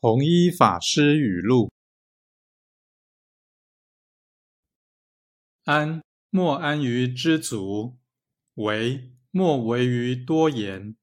弘一法师语录。安莫安于知足为莫为于多言。